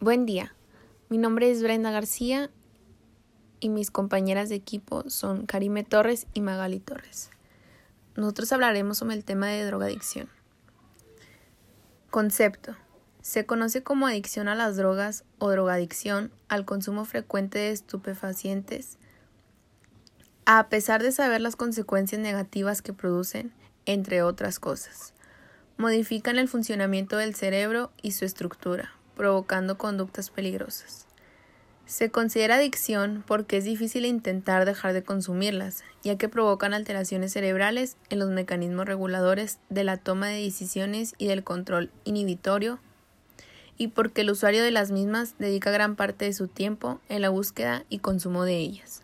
Buen día, mi nombre es Brenda García y mis compañeras de equipo son Karime Torres y Magali Torres. Nosotros hablaremos sobre el tema de drogadicción. Concepto. Se conoce como adicción a las drogas o drogadicción al consumo frecuente de estupefacientes, a pesar de saber las consecuencias negativas que producen, entre otras cosas. Modifican el funcionamiento del cerebro y su estructura provocando conductas peligrosas. Se considera adicción porque es difícil intentar dejar de consumirlas, ya que provocan alteraciones cerebrales en los mecanismos reguladores de la toma de decisiones y del control inhibitorio, y porque el usuario de las mismas dedica gran parte de su tiempo en la búsqueda y consumo de ellas.